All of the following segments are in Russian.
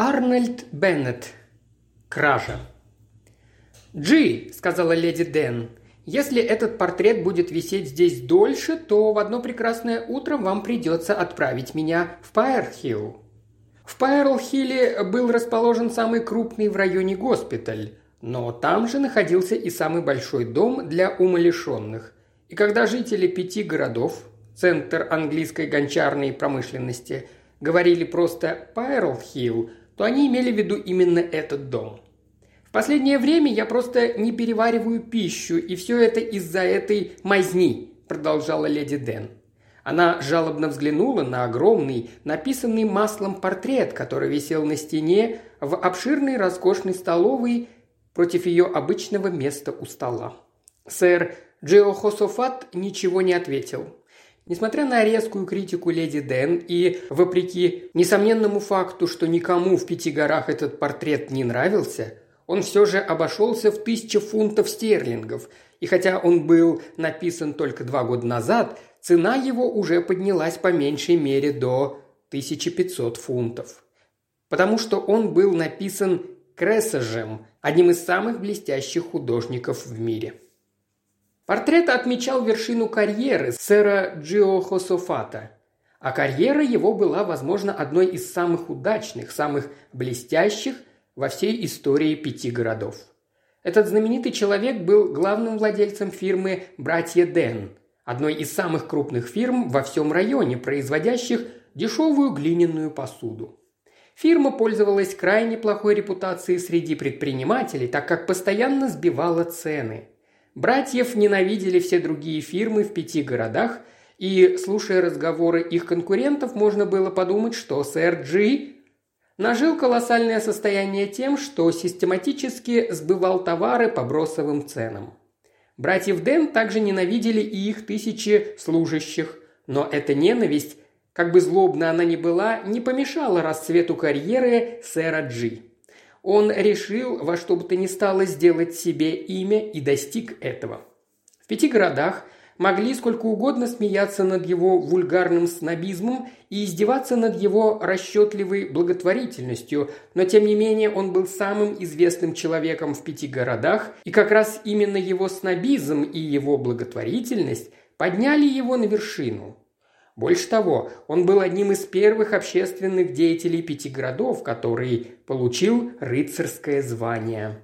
Арнольд Беннет. Кража. «Джи», – сказала леди Дэн, – «если этот портрет будет висеть здесь дольше, то в одно прекрасное утро вам придется отправить меня в Пайерхилл». В Пайерлхилле был расположен самый крупный в районе госпиталь, но там же находился и самый большой дом для умалишенных. И когда жители пяти городов, центр английской гончарной промышленности, говорили просто «Пайерлхилл», то они имели в виду именно этот дом. В последнее время я просто не перевариваю пищу, и все это из-за этой мазни, продолжала леди Дэн. Она жалобно взглянула на огромный, написанный маслом портрет, который висел на стене в обширной роскошной столовой против ее обычного места у стола. Сэр Джиохософат ничего не ответил. Несмотря на резкую критику леди Дэн и вопреки несомненному факту, что никому в пяти горах этот портрет не нравился, он все же обошелся в тысячу фунтов стерлингов, и хотя он был написан только два года назад, цена его уже поднялась по меньшей мере до 1500 фунтов. Потому что он был написан Крессажем, одним из самых блестящих художников в мире. Портрет отмечал вершину карьеры сэра Джио Хософата, а карьера его была, возможно, одной из самых удачных, самых блестящих во всей истории пяти городов. Этот знаменитый человек был главным владельцем фирмы «Братья Дэн», одной из самых крупных фирм во всем районе, производящих дешевую глиняную посуду. Фирма пользовалась крайне плохой репутацией среди предпринимателей, так как постоянно сбивала цены – Братьев ненавидели все другие фирмы в пяти городах, и, слушая разговоры их конкурентов, можно было подумать, что сэр Джи нажил колоссальное состояние тем, что систематически сбывал товары по бросовым ценам. Братьев Дэн также ненавидели и их тысячи служащих, но эта ненависть, как бы злобна она ни была, не помешала расцвету карьеры сэра Джи. Он решил во что бы то ни стало сделать себе имя и достиг этого. В пяти городах могли сколько угодно смеяться над его вульгарным снобизмом и издеваться над его расчетливой благотворительностью, но тем не менее он был самым известным человеком в пяти городах, и как раз именно его снобизм и его благотворительность подняли его на вершину. Больше того, он был одним из первых общественных деятелей пяти городов, который получил рыцарское звание.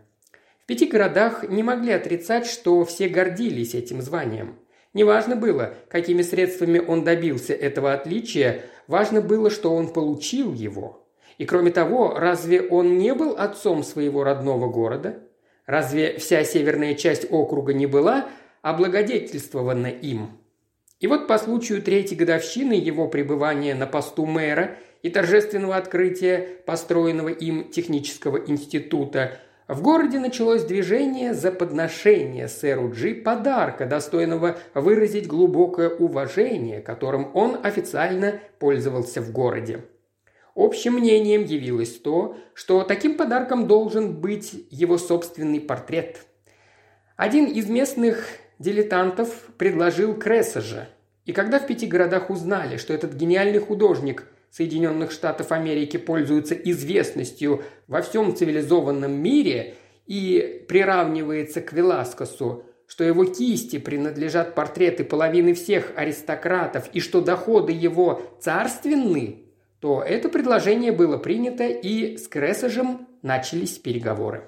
В пяти городах не могли отрицать, что все гордились этим званием. Неважно было, какими средствами он добился этого отличия, важно было, что он получил его. И кроме того, разве он не был отцом своего родного города? Разве вся северная часть округа не была облагодетельствована им? И вот по случаю третьей годовщины его пребывания на посту мэра и торжественного открытия построенного им технического института в городе началось движение за подношение сэру Джи подарка, достойного выразить глубокое уважение, которым он официально пользовался в городе. Общим мнением явилось то, что таким подарком должен быть его собственный портрет. Один из местных дилетантов предложил Крессажа, и когда в пяти городах узнали, что этот гениальный художник Соединенных Штатов Америки пользуется известностью во всем цивилизованном мире и приравнивается к Веласкосу, что его кисти принадлежат портреты половины всех аристократов и что доходы его царственны, то это предложение было принято и с Крессажем начались переговоры.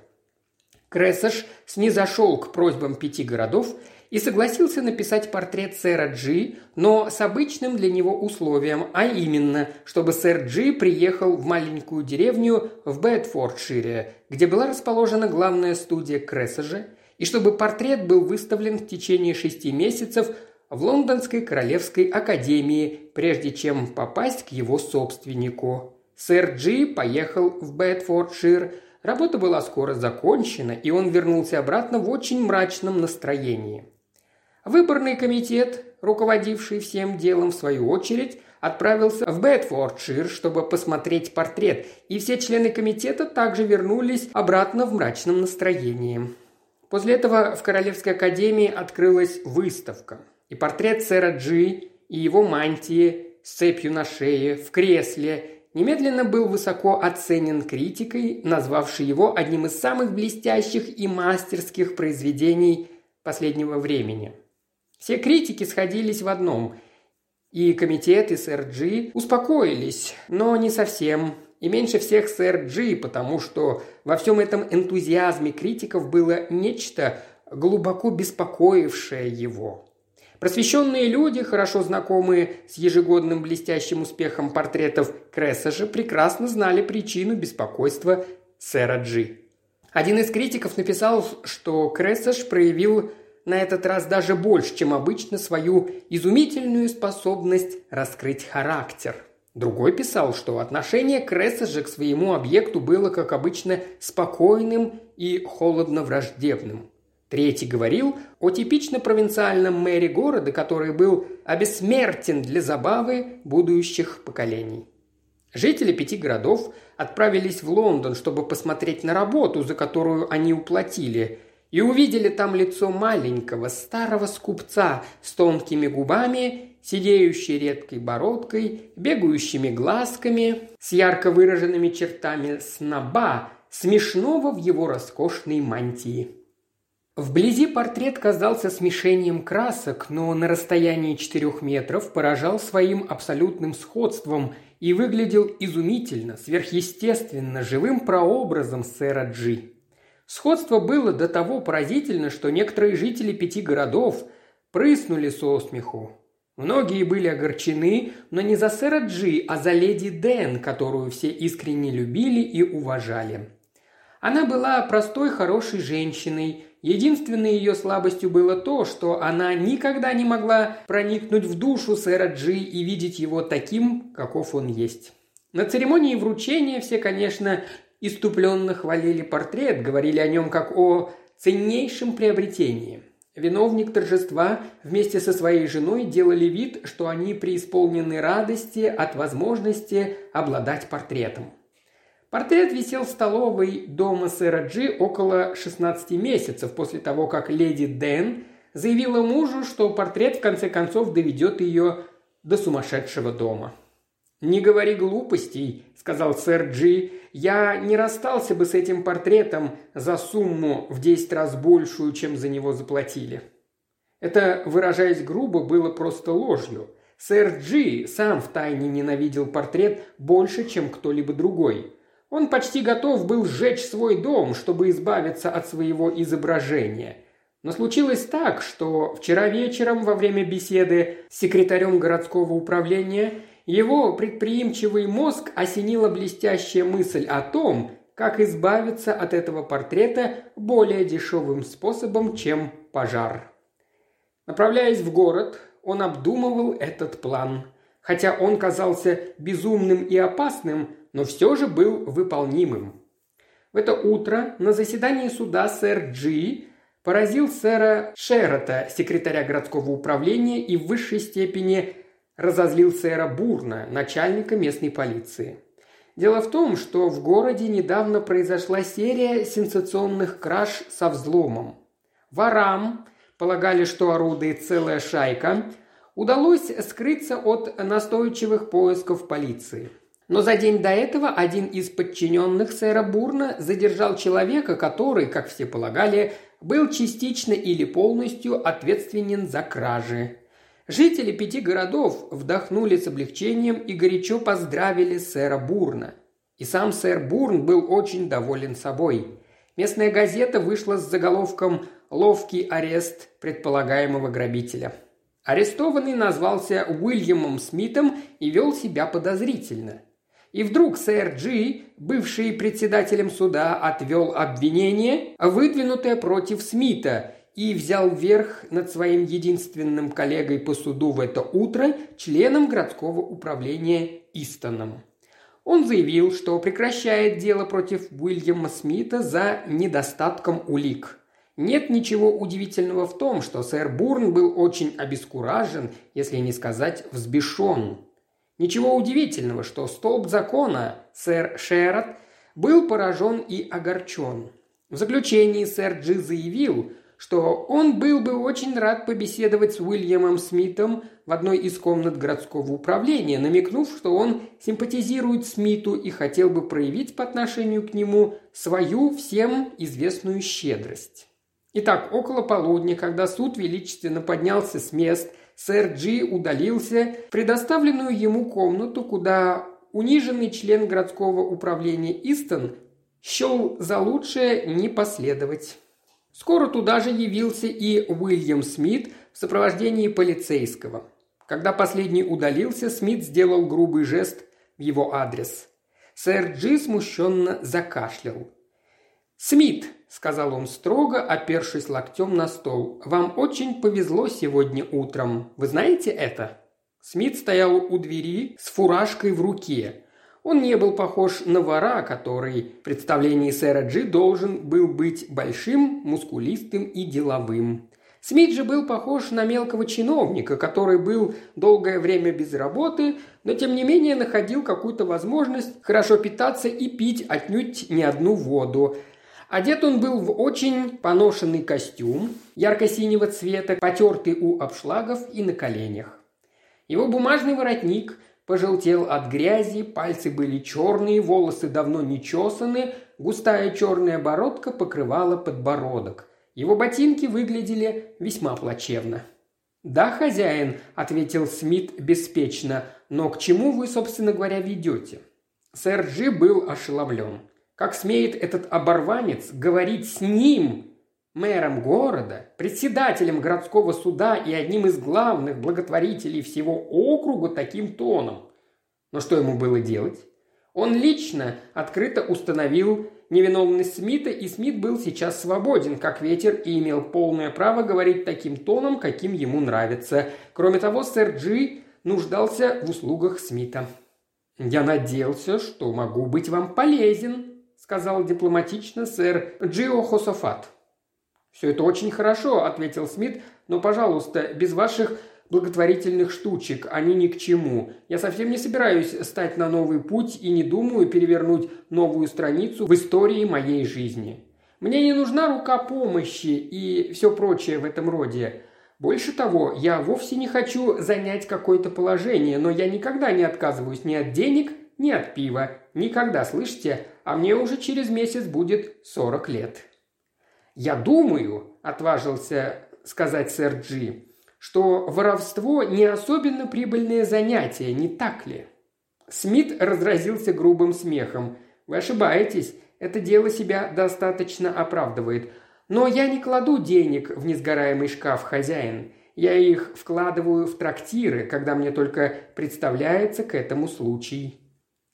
Крессаж снизошел к просьбам пяти городов и согласился написать портрет сэра Джи, но с обычным для него условием, а именно, чтобы сэр Джи приехал в маленькую деревню в Бетфордшире, где была расположена главная студия Крессажа, и чтобы портрет был выставлен в течение шести месяцев в Лондонской Королевской Академии, прежде чем попасть к его собственнику. Сэр Джи поехал в Бетфордшир, Работа была скоро закончена, и он вернулся обратно в очень мрачном настроении. Выборный комитет, руководивший всем делом в свою очередь, отправился в Бетфордшир, чтобы посмотреть портрет, и все члены комитета также вернулись обратно в мрачном настроении. После этого в Королевской академии открылась выставка, и портрет сэра Джи и его мантии с цепью на шее, в кресле, немедленно был высоко оценен критикой, назвавшей его одним из самых блестящих и мастерских произведений последнего времени. Все критики сходились в одном – и комитет, и сэр Джи успокоились, но не совсем. И меньше всех сэр Джи, потому что во всем этом энтузиазме критиков было нечто, глубоко беспокоившее его. Просвещенные люди, хорошо знакомые с ежегодным блестящим успехом портретов Крессажа, прекрасно знали причину беспокойства сэра Джи. Один из критиков написал, что Крессаж проявил на этот раз даже больше, чем обычно, свою изумительную способность раскрыть характер. Другой писал, что отношение Крессажа к своему объекту было, как обычно, спокойным и холодно враждебным. Третий говорил о типично провинциальном мэре города, который был обессмертен для забавы будущих поколений. Жители пяти городов отправились в Лондон, чтобы посмотреть на работу, за которую они уплатили, и увидели там лицо маленького старого скупца с тонкими губами, сидеющей редкой бородкой, бегающими глазками, с ярко выраженными чертами сноба, смешного в его роскошной мантии. Вблизи портрет казался смешением красок, но на расстоянии четырех метров поражал своим абсолютным сходством и выглядел изумительно, сверхъестественно, живым прообразом сэра Джи. Сходство было до того поразительно, что некоторые жители пяти городов прыснули со смеху. Многие были огорчены, но не за сэра Джи, а за леди Дэн, которую все искренне любили и уважали. Она была простой, хорошей женщиной, Единственной ее слабостью было то, что она никогда не могла проникнуть в душу сэра Джи и видеть его таким, каков он есть. На церемонии вручения все, конечно, иступленно хвалили портрет, говорили о нем как о ценнейшем приобретении. Виновник торжества вместе со своей женой делали вид, что они преисполнены радости от возможности обладать портретом. Портрет висел в столовой дома сэра Джи около 16 месяцев после того, как леди Дэн заявила мужу, что портрет в конце концов доведет ее до сумасшедшего дома. «Не говори глупостей», – сказал сэр Джи. «Я не расстался бы с этим портретом за сумму в 10 раз большую, чем за него заплатили». Это, выражаясь грубо, было просто ложью. Сэр Джи сам втайне ненавидел портрет больше, чем кто-либо другой. Он почти готов был сжечь свой дом, чтобы избавиться от своего изображения. Но случилось так, что вчера вечером во время беседы с секретарем городского управления его предприимчивый мозг осенила блестящая мысль о том, как избавиться от этого портрета более дешевым способом, чем пожар. Направляясь в город, он обдумывал этот план. Хотя он казался безумным и опасным, но все же был выполнимым. В это утро на заседании суда сэр Джи поразил сэра Шерота, секретаря городского управления, и в высшей степени разозлил сэра Бурна, начальника местной полиции. Дело в том, что в городе недавно произошла серия сенсационных краж со взломом. Ворам, полагали, что орудует целая шайка, удалось скрыться от настойчивых поисков полиции – но за день до этого один из подчиненных сэра Бурна задержал человека, который, как все полагали, был частично или полностью ответственен за кражи. Жители пяти городов вдохнули с облегчением и горячо поздравили сэра Бурна. И сам сэр Бурн был очень доволен собой. Местная газета вышла с заголовком «Ловкий арест предполагаемого грабителя». Арестованный назвался Уильямом Смитом и вел себя подозрительно. И вдруг сэр Джи, бывший председателем суда, отвел обвинение, выдвинутое против Смита, и взял верх над своим единственным коллегой по суду в это утро, членом городского управления Истоном. Он заявил, что прекращает дело против Уильяма Смита за недостатком улик. Нет ничего удивительного в том, что сэр Бурн был очень обескуражен, если не сказать взбешен. Ничего удивительного, что столб закона, сэр Шерот, был поражен и огорчен. В заключении сэр Джи заявил, что он был бы очень рад побеседовать с Уильямом Смитом, в одной из комнат городского управления, намекнув, что он симпатизирует Смиту и хотел бы проявить по отношению к нему свою всем известную щедрость. Итак, около полудня, когда суд величественно поднялся с мест, сэр Джи удалился в предоставленную ему комнату, куда униженный член городского управления Истон счел за лучшее не последовать. Скоро туда же явился и Уильям Смит в сопровождении полицейского. Когда последний удалился, Смит сделал грубый жест в его адрес. Сэр Джи смущенно закашлял. «Смит», – сказал он строго, опершись локтем на стол, – «вам очень повезло сегодня утром. Вы знаете это?» Смит стоял у двери с фуражкой в руке. Он не был похож на вора, который в представлении сэра Джи должен был быть большим, мускулистым и деловым. Смит же был похож на мелкого чиновника, который был долгое время без работы, но тем не менее находил какую-то возможность хорошо питаться и пить отнюдь не одну воду, Одет он был в очень поношенный костюм, ярко-синего цвета, потертый у обшлагов и на коленях. Его бумажный воротник пожелтел от грязи, пальцы были черные, волосы давно не чесаны, густая черная бородка покрывала подбородок. Его ботинки выглядели весьма плачевно. «Да, хозяин», – ответил Смит беспечно, – «но к чему вы, собственно говоря, ведете?» Сэр Джи был ошеломлен – как смеет этот оборванец говорить с ним, мэром города, председателем городского суда и одним из главных благотворителей всего округа таким тоном? Но что ему было делать? Он лично открыто установил невиновность Смита, и Смит был сейчас свободен, как ветер, и имел полное право говорить таким тоном, каким ему нравится. Кроме того, сэр Джи нуждался в услугах Смита. «Я надеялся, что могу быть вам полезен», сказал дипломатично сэр Джио Хософат. «Все это очень хорошо», – ответил Смит, – «но, пожалуйста, без ваших благотворительных штучек, они ни к чему. Я совсем не собираюсь стать на новый путь и не думаю перевернуть новую страницу в истории моей жизни. Мне не нужна рука помощи и все прочее в этом роде. Больше того, я вовсе не хочу занять какое-то положение, но я никогда не отказываюсь ни от денег, ни от пива. Никогда, слышите? А мне уже через месяц будет сорок лет. «Я думаю», – отважился сказать сэр Джи, – «что воровство не особенно прибыльное занятие, не так ли?» Смит разразился грубым смехом. «Вы ошибаетесь. Это дело себя достаточно оправдывает. Но я не кладу денег в несгораемый шкаф, хозяин. Я их вкладываю в трактиры, когда мне только представляется к этому случай».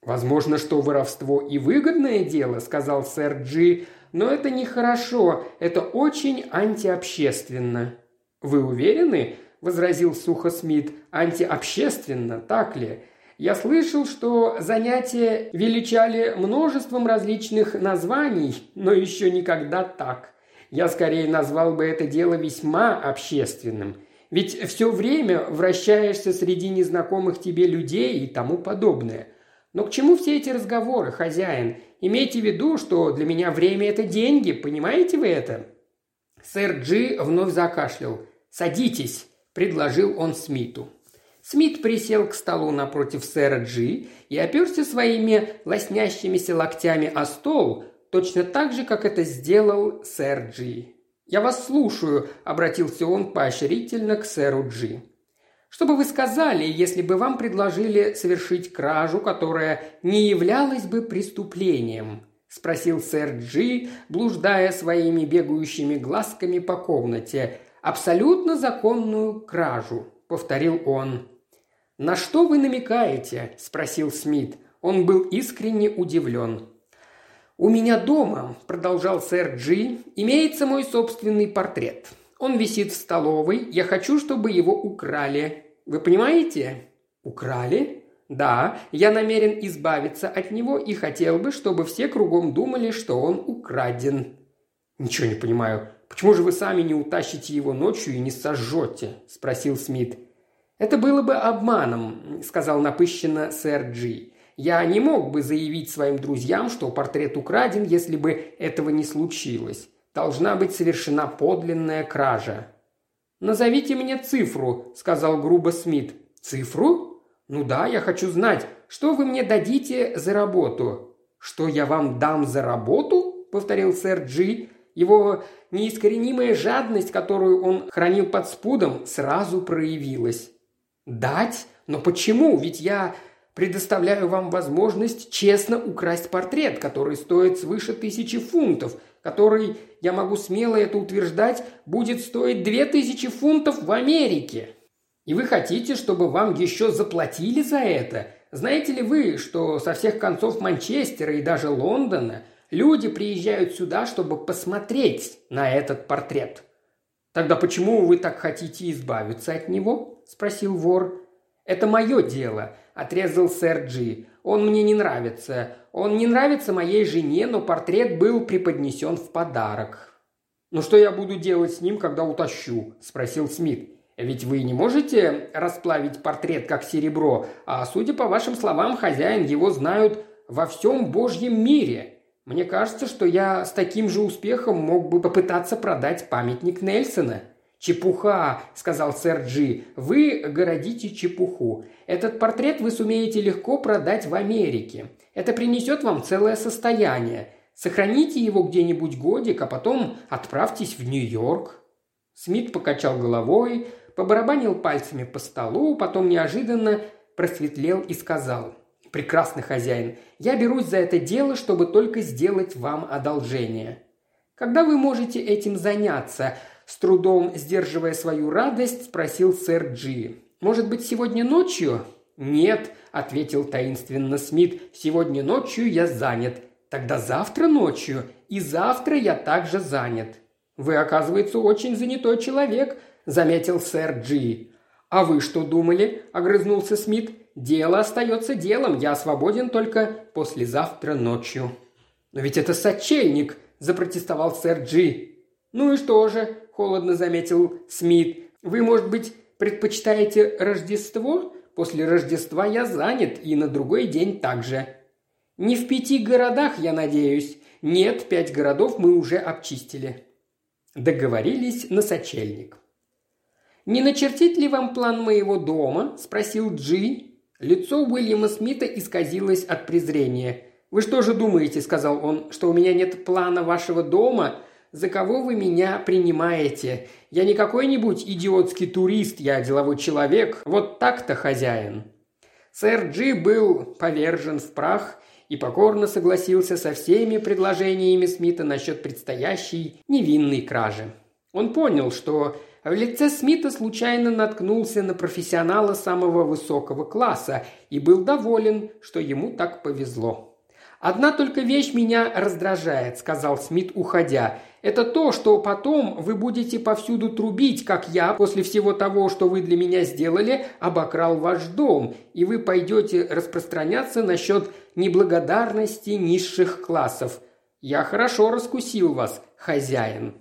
«Возможно, что воровство и выгодное дело», – сказал сэр Джи, – «но это нехорошо, это очень антиобщественно». «Вы уверены?» – возразил сухо Смит. «Антиобщественно, так ли? Я слышал, что занятия величали множеством различных названий, но еще никогда так. Я скорее назвал бы это дело весьма общественным. Ведь все время вращаешься среди незнакомых тебе людей и тому подобное. Но к чему все эти разговоры, хозяин? Имейте в виду, что для меня время – это деньги, понимаете вы это?» Сэр Джи вновь закашлял. «Садитесь», – предложил он Смиту. Смит присел к столу напротив сэра Джи и оперся своими лоснящимися локтями о стол, точно так же, как это сделал сэр Джи. «Я вас слушаю», – обратился он поощрительно к сэру Джи. Что бы вы сказали, если бы вам предложили совершить кражу, которая не являлась бы преступлением?» – спросил сэр Джи, блуждая своими бегающими глазками по комнате. «Абсолютно законную кражу», – повторил он. «На что вы намекаете?» – спросил Смит. Он был искренне удивлен. «У меня дома», – продолжал сэр Джи, – «имеется мой собственный портрет. Он висит в столовой. Я хочу, чтобы его украли. Вы понимаете? Украли? Да, я намерен избавиться от него и хотел бы, чтобы все кругом думали, что он украден. Ничего не понимаю. Почему же вы сами не утащите его ночью и не сожжете? Спросил Смит. Это было бы обманом, сказал напыщенно сэр Джи. Я не мог бы заявить своим друзьям, что портрет украден, если бы этого не случилось. Должна быть совершена подлинная кража. «Назовите мне цифру», – сказал грубо Смит. «Цифру? Ну да, я хочу знать, что вы мне дадите за работу?» «Что я вам дам за работу?» – повторил сэр Джи. Его неискоренимая жадность, которую он хранил под спудом, сразу проявилась. «Дать? Но почему? Ведь я предоставляю вам возможность честно украсть портрет, который стоит свыше тысячи фунтов, который, я могу смело это утверждать, будет стоить две тысячи фунтов в Америке. И вы хотите, чтобы вам еще заплатили за это? Знаете ли вы, что со всех концов Манчестера и даже Лондона люди приезжают сюда, чтобы посмотреть на этот портрет? Тогда почему вы так хотите избавиться от него? спросил вор. Это мое дело. – отрезал сэр Джи. «Он мне не нравится. Он не нравится моей жене, но портрет был преподнесен в подарок». «Ну что я буду делать с ним, когда утащу?» – спросил Смит. «Ведь вы не можете расплавить портрет как серебро, а, судя по вашим словам, хозяин его знают во всем Божьем мире. Мне кажется, что я с таким же успехом мог бы попытаться продать памятник Нельсона». «Чепуха», – сказал сэр Джи, – «вы городите чепуху. Этот портрет вы сумеете легко продать в Америке. Это принесет вам целое состояние. Сохраните его где-нибудь годик, а потом отправьтесь в Нью-Йорк». Смит покачал головой, побарабанил пальцами по столу, потом неожиданно просветлел и сказал – «Прекрасный хозяин, я берусь за это дело, чтобы только сделать вам одолжение. Когда вы можете этим заняться?» С трудом сдерживая свою радость, спросил сэр Джи. «Может быть, сегодня ночью?» «Нет», – ответил таинственно Смит, – «сегодня ночью я занят. Тогда завтра ночью, и завтра я также занят». «Вы, оказывается, очень занятой человек», – заметил сэр Джи. «А вы что думали?» – огрызнулся Смит. «Дело остается делом, я свободен только послезавтра ночью». «Но ведь это сочельник», – запротестовал сэр Джи. «Ну и что же?» – холодно заметил Смит. «Вы, может быть, предпочитаете Рождество? После Рождества я занят, и на другой день также». «Не в пяти городах, я надеюсь?» «Нет, пять городов мы уже обчистили». Договорились на сочельник. «Не начертить ли вам план моего дома?» – спросил Джи. Лицо Уильяма Смита исказилось от презрения. «Вы что же думаете?» – сказал он, – «что у меня нет плана вашего дома? За кого вы меня принимаете? Я не какой-нибудь идиотский турист, я деловой человек. Вот так-то хозяин». Сэр Джи был повержен в прах и покорно согласился со всеми предложениями Смита насчет предстоящей невинной кражи. Он понял, что в лице Смита случайно наткнулся на профессионала самого высокого класса и был доволен, что ему так повезло. «Одна только вещь меня раздражает», – сказал Смит, уходя. «Это то, что потом вы будете повсюду трубить, как я, после всего того, что вы для меня сделали, обокрал ваш дом, и вы пойдете распространяться насчет неблагодарности низших классов. Я хорошо раскусил вас, хозяин».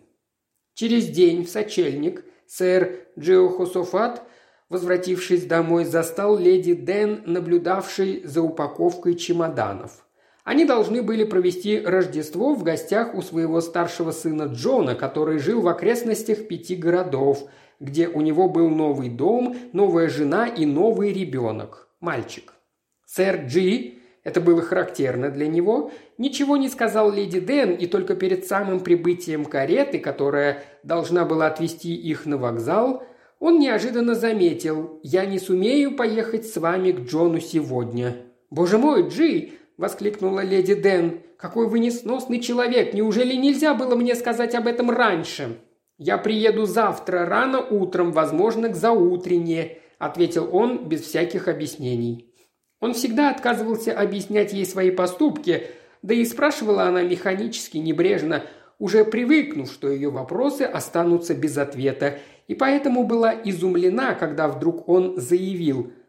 Через день в сочельник сэр Джиохософат возвратившись домой, застал леди Дэн, наблюдавшей за упаковкой чемоданов. Они должны были провести Рождество в гостях у своего старшего сына Джона, который жил в окрестностях пяти городов, где у него был новый дом, новая жена и новый ребенок – мальчик. Сэр Джи, это было характерно для него, ничего не сказал леди Дэн, и только перед самым прибытием кареты, которая должна была отвезти их на вокзал, он неожиданно заметил «Я не сумею поехать с вами к Джону сегодня». «Боже мой, Джи, воскликнула леди Дэн. «Какой вы несносный человек! Неужели нельзя было мне сказать об этом раньше?» «Я приеду завтра рано утром, возможно, к заутренне», – ответил он без всяких объяснений. Он всегда отказывался объяснять ей свои поступки, да и спрашивала она механически, небрежно, уже привыкнув, что ее вопросы останутся без ответа, и поэтому была изумлена, когда вдруг он заявил –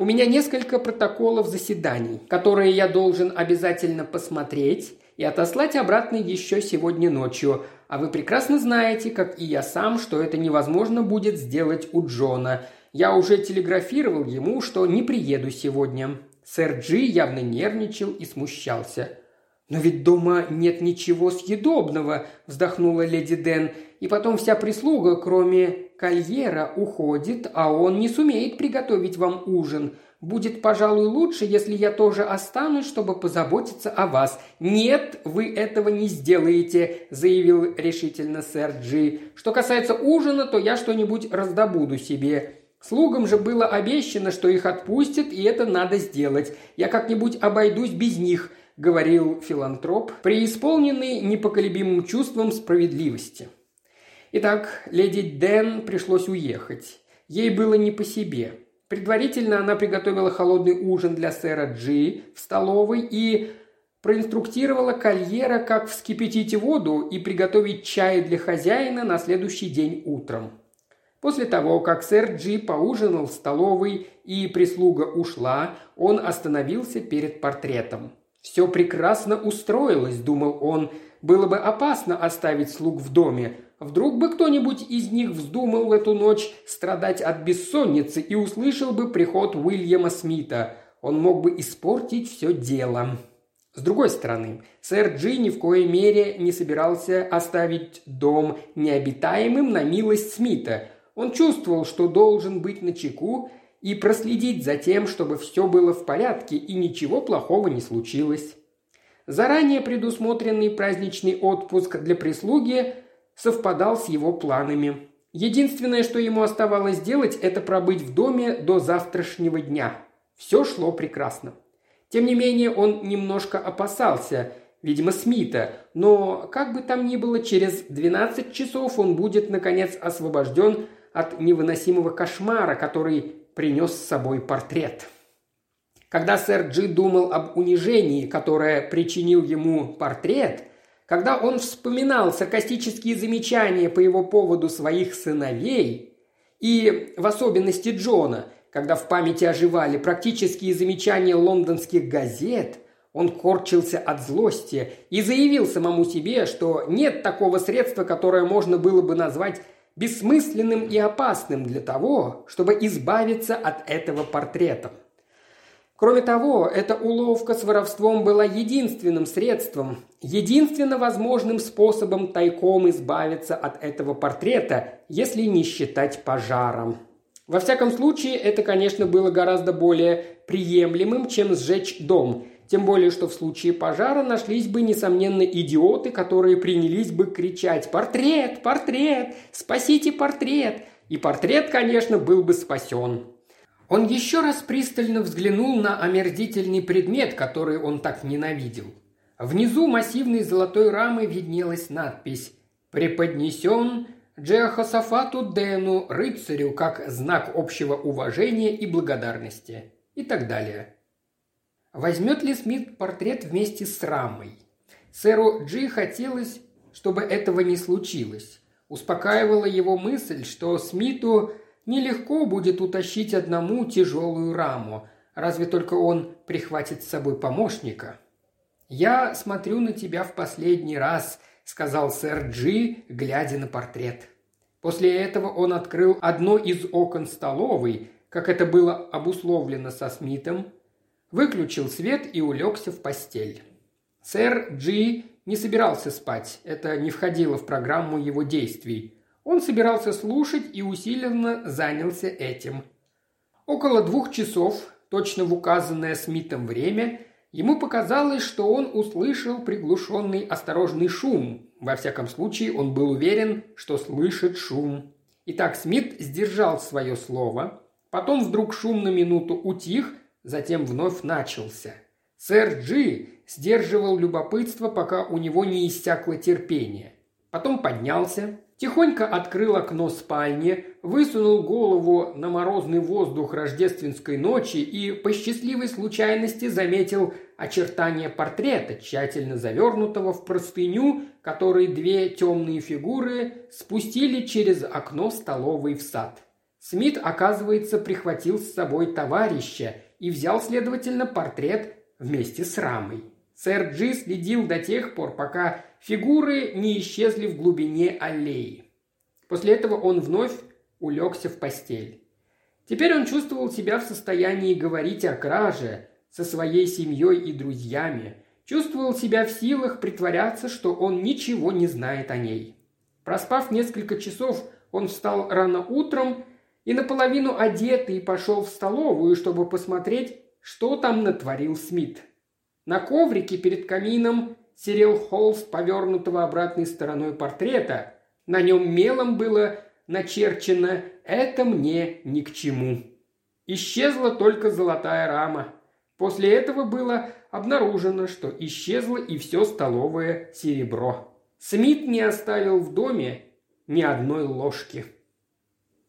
у меня несколько протоколов заседаний, которые я должен обязательно посмотреть и отослать обратно еще сегодня ночью, а вы прекрасно знаете, как и я сам, что это невозможно будет сделать у Джона. Я уже телеграфировал ему, что не приеду сегодня. Сэр Джи явно нервничал и смущался. «Но ведь дома нет ничего съедобного», – вздохнула леди Ден. «И потом вся прислуга, кроме кольера, уходит, а он не сумеет приготовить вам ужин. Будет, пожалуй, лучше, если я тоже останусь, чтобы позаботиться о вас». «Нет, вы этого не сделаете», – заявил решительно сэр Джи. «Что касается ужина, то я что-нибудь раздобуду себе. Слугам же было обещано, что их отпустят, и это надо сделать. Я как-нибудь обойдусь без них говорил филантроп, преисполненный непоколебимым чувством справедливости. Итак, леди Дэн пришлось уехать. Ей было не по себе. Предварительно она приготовила холодный ужин для сэра Джи в столовой и проинструктировала Кольера, как вскипятить воду и приготовить чай для хозяина на следующий день утром. После того, как сэр Джи поужинал в столовой и прислуга ушла, он остановился перед портретом – «Все прекрасно устроилось», – думал он. «Было бы опасно оставить слуг в доме. Вдруг бы кто-нибудь из них вздумал в эту ночь страдать от бессонницы и услышал бы приход Уильяма Смита. Он мог бы испортить все дело». С другой стороны, сэр Джи ни в коей мере не собирался оставить дом необитаемым на милость Смита. Он чувствовал, что должен быть на чеку и проследить за тем, чтобы все было в порядке и ничего плохого не случилось. Заранее предусмотренный праздничный отпуск для прислуги совпадал с его планами. Единственное, что ему оставалось сделать, это пробыть в доме до завтрашнего дня. Все шло прекрасно. Тем не менее, он немножко опасался, видимо, Смита, но как бы там ни было, через 12 часов он будет, наконец, освобожден от невыносимого кошмара, который принес с собой портрет. Когда сэр Джи думал об унижении, которое причинил ему портрет, когда он вспоминал саркастические замечания по его поводу своих сыновей, и в особенности Джона, когда в памяти оживали практические замечания лондонских газет, он корчился от злости и заявил самому себе, что нет такого средства, которое можно было бы назвать бессмысленным и опасным для того, чтобы избавиться от этого портрета. Кроме того, эта уловка с воровством была единственным средством, единственно возможным способом тайком избавиться от этого портрета, если не считать пожаром. Во всяком случае, это, конечно, было гораздо более приемлемым, чем сжечь дом, тем более, что в случае пожара нашлись бы, несомненно, идиоты, которые принялись бы кричать «Портрет! Портрет! Спасите портрет!» И портрет, конечно, был бы спасен. Он еще раз пристально взглянул на омерзительный предмет, который он так ненавидел. Внизу массивной золотой рамы виднелась надпись «Преподнесен Джеохосафату Дену, рыцарю, как знак общего уважения и благодарности» и так далее. Возьмет ли Смит портрет вместе с рамой? Сэру Джи хотелось, чтобы этого не случилось. Успокаивала его мысль, что Смиту нелегко будет утащить одному тяжелую раму, разве только он прихватит с собой помощника. «Я смотрю на тебя в последний раз», — сказал сэр Джи, глядя на портрет. После этого он открыл одно из окон столовой, как это было обусловлено со Смитом, выключил свет и улегся в постель. Сэр Джи не собирался спать, это не входило в программу его действий. Он собирался слушать и усиленно занялся этим. Около двух часов, точно в указанное Смитом время, ему показалось, что он услышал приглушенный осторожный шум. Во всяком случае, он был уверен, что слышит шум. Итак, Смит сдержал свое слово. Потом вдруг шум на минуту утих, затем вновь начался. Сэр Джи сдерживал любопытство, пока у него не иссякло терпение. Потом поднялся, тихонько открыл окно спальни, высунул голову на морозный воздух рождественской ночи и по счастливой случайности заметил очертания портрета, тщательно завернутого в простыню, который две темные фигуры спустили через окно столовой в сад. Смит, оказывается, прихватил с собой товарища – и взял, следовательно, портрет вместе с рамой. Сэр Джи следил до тех пор, пока фигуры не исчезли в глубине аллеи. После этого он вновь улегся в постель. Теперь он чувствовал себя в состоянии говорить о краже со своей семьей и друзьями, чувствовал себя в силах притворяться, что он ничего не знает о ней. Проспав несколько часов, он встал рано утром и наполовину одетый пошел в столовую, чтобы посмотреть, что там натворил Смит. На коврике перед камином серел холст повернутого обратной стороной портрета. На нем мелом было начерчено «Это мне ни к чему». Исчезла только золотая рама. После этого было обнаружено, что исчезло и все столовое серебро. Смит не оставил в доме ни одной ложки.